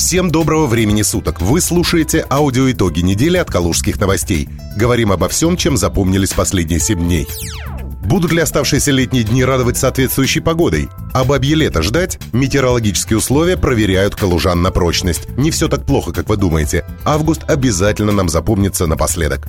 Всем доброго времени суток. Вы слушаете аудиоитоги недели от Калужских новостей. Говорим обо всем, чем запомнились последние 7 дней. Будут ли оставшиеся летние дни радовать соответствующей погодой? А бабье лето ждать? Метеорологические условия проверяют калужан на прочность. Не все так плохо, как вы думаете. Август обязательно нам запомнится напоследок.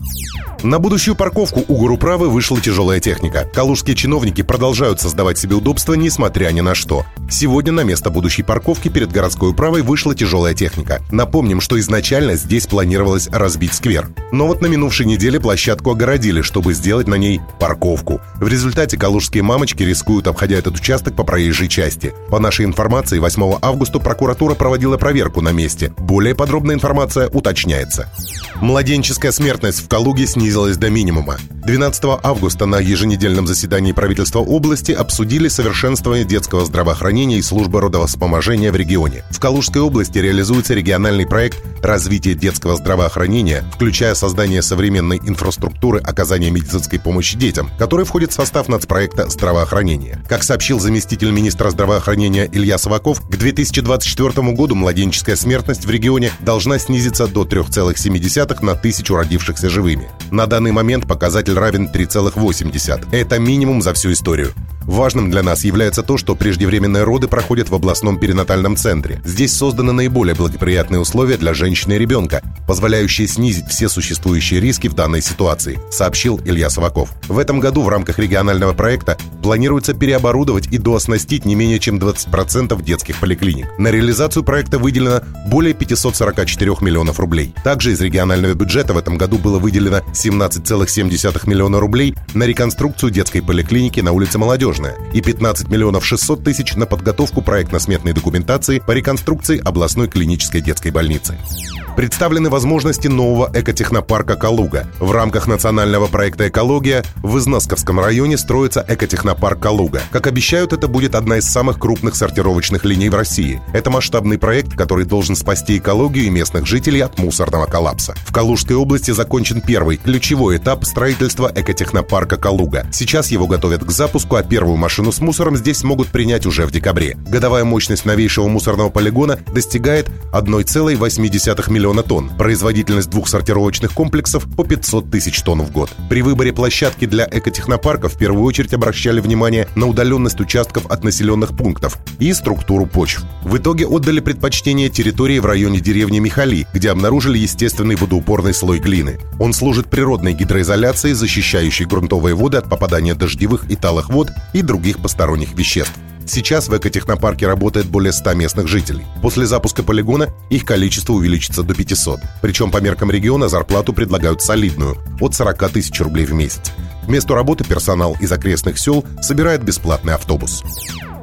На будущую парковку у Гуруправы вышла тяжелая техника. Калужские чиновники продолжают создавать себе удобства, несмотря ни на что. Сегодня на место будущей парковки перед городской управой вышла тяжелая техника. Напомним, что изначально здесь планировалось разбить сквер. Но вот на минувшей неделе площадку огородили, чтобы сделать на ней парковку. В результате калужские мамочки рискуют, обходя этот участок по проезжей части. По нашей информации, 8 августа прокуратура проводила проверку на месте. Более подробная информация уточняется. Младенческая смертность в Калуге снизилась до минимума. 12 августа на еженедельном заседании правительства области обсудили совершенствование детского здравоохранения и службы родовспоможения в регионе. В Калужской области реализуется региональный проект развития детского здравоохранения, включая создание современной инфраструктуры оказания медицинской помощи детям, который входит в состав нацпроекта здравоохранения. Как сообщил заместитель министра здравоохранения Илья Саваков, к 2024 году младенческая смертность в регионе должна снизиться до 3,7 на тысячу родившихся живыми. На данный момент показатель равен 3,8. Это минимум за всю историю. Важным для нас является то, что преждевременные роды проходят в областном перинатальном центре. Здесь созданы наиболее благоприятные условия для женщины и ребенка, позволяющие снизить все существующие риски в данной ситуации, сообщил Илья Саваков. В этом году в рамках регионального проекта планируется переоборудовать и дооснастить не менее чем 20% детских поликлиник. На реализацию проекта выделено более 544 миллионов рублей. Также из регионального бюджета в этом году было выделено 17,7 миллиона рублей на реконструкцию детской поликлиники на улице Молодежи Молодежная и 15 миллионов 600 тысяч на подготовку проектно-сметной документации по реконструкции областной клинической детской больницы. Представлены возможности нового экотехнопарка «Калуга». В рамках национального проекта «Экология» в Износковском районе строится экотехнопарк «Калуга». Как обещают, это будет одна из самых крупных сортировочных линий в России. Это масштабный проект, который должен спасти экологию и местных жителей от мусорного коллапса. В Калужской области закончен первый, ключевой этап строительства экотехнопарка «Калуга». Сейчас его готовят к запуску, а первую машину с мусором здесь смогут принять уже в декабре. Годовая мощность новейшего мусорного полигона достигает 1,8 миллиона миллиона тонн, производительность двух сортировочных комплексов по 500 тысяч тонн в год. При выборе площадки для экотехнопарка в первую очередь обращали внимание на удаленность участков от населенных пунктов и структуру почв. В итоге отдали предпочтение территории в районе деревни Михали, где обнаружили естественный водоупорный слой глины. Он служит природной гидроизоляцией, защищающей грунтовые воды от попадания дождевых и талых вод и других посторонних веществ. Сейчас в экотехнопарке работает более 100 местных жителей. После запуска полигона их количество увеличится до 500. Причем по меркам региона зарплату предлагают солидную – от 40 тысяч рублей в месяц. К месту работы персонал из окрестных сел собирает бесплатный автобус.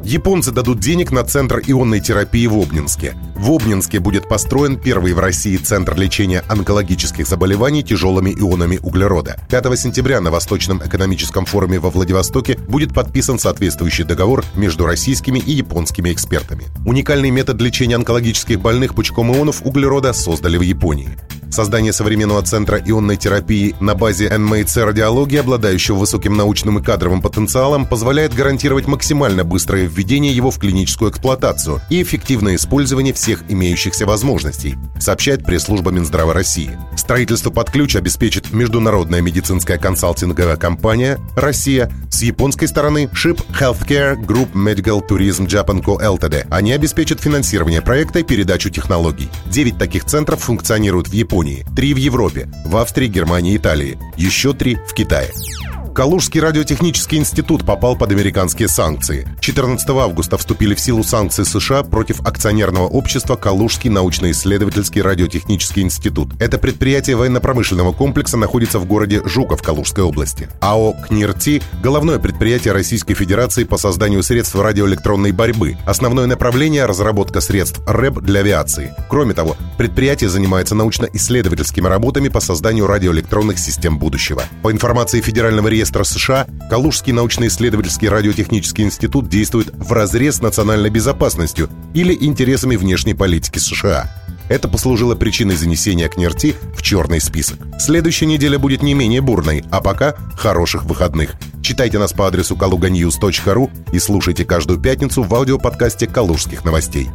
Японцы дадут денег на центр ионной терапии в Обнинске. В Обнинске будет построен первый в России центр лечения онкологических заболеваний тяжелыми ионами углерода. 5 сентября на Восточном экономическом форуме во Владивостоке будет подписан соответствующий договор между российскими и японскими экспертами. Уникальный метод лечения онкологических больных пучком ионов углерода создали в Японии. Создание современного центра ионной терапии на базе НМЦ радиологии, обладающего высоким научным и кадровым потенциалом, позволяет гарантировать максимально быстрое введение его в клиническую эксплуатацию и эффективное использование всех имеющихся возможностей, сообщает пресс-служба Минздрава России. Строительство под ключ обеспечит международная медицинская консалтинговая компания «Россия» с японской стороны SHIP Healthcare Group Medical Tourism Japan Co. Ltd. Они обеспечат финансирование проекта и передачу технологий. Девять таких центров функционируют в Японии Японии, три в Европе, в Австрии, Германии Италии, еще три в Китае. Калужский радиотехнический институт попал под американские санкции. 14 августа вступили в силу санкции США против акционерного общества Калужский научно-исследовательский радиотехнический институт. Это предприятие военно-промышленного комплекса находится в городе Жуков Калужской области. АО «КНИРТИ» — головное предприятие Российской Федерации по созданию средств радиоэлектронной борьбы. Основное направление — разработка средств РЭБ для авиации. Кроме того, предприятие занимается научно-исследовательскими работами по созданию радиоэлектронных систем будущего. По информации Федерального реестра США, Калужский научно-исследовательский радиотехнический институт действует в разрез с национальной безопасностью или интересами внешней политики США. Это послужило причиной занесения КНРТ в черный список. Следующая неделя будет не менее бурной, а пока хороших выходных. Читайте нас по адресу kaluganews.ru и слушайте каждую пятницу в аудиоподкасте «Калужских новостей».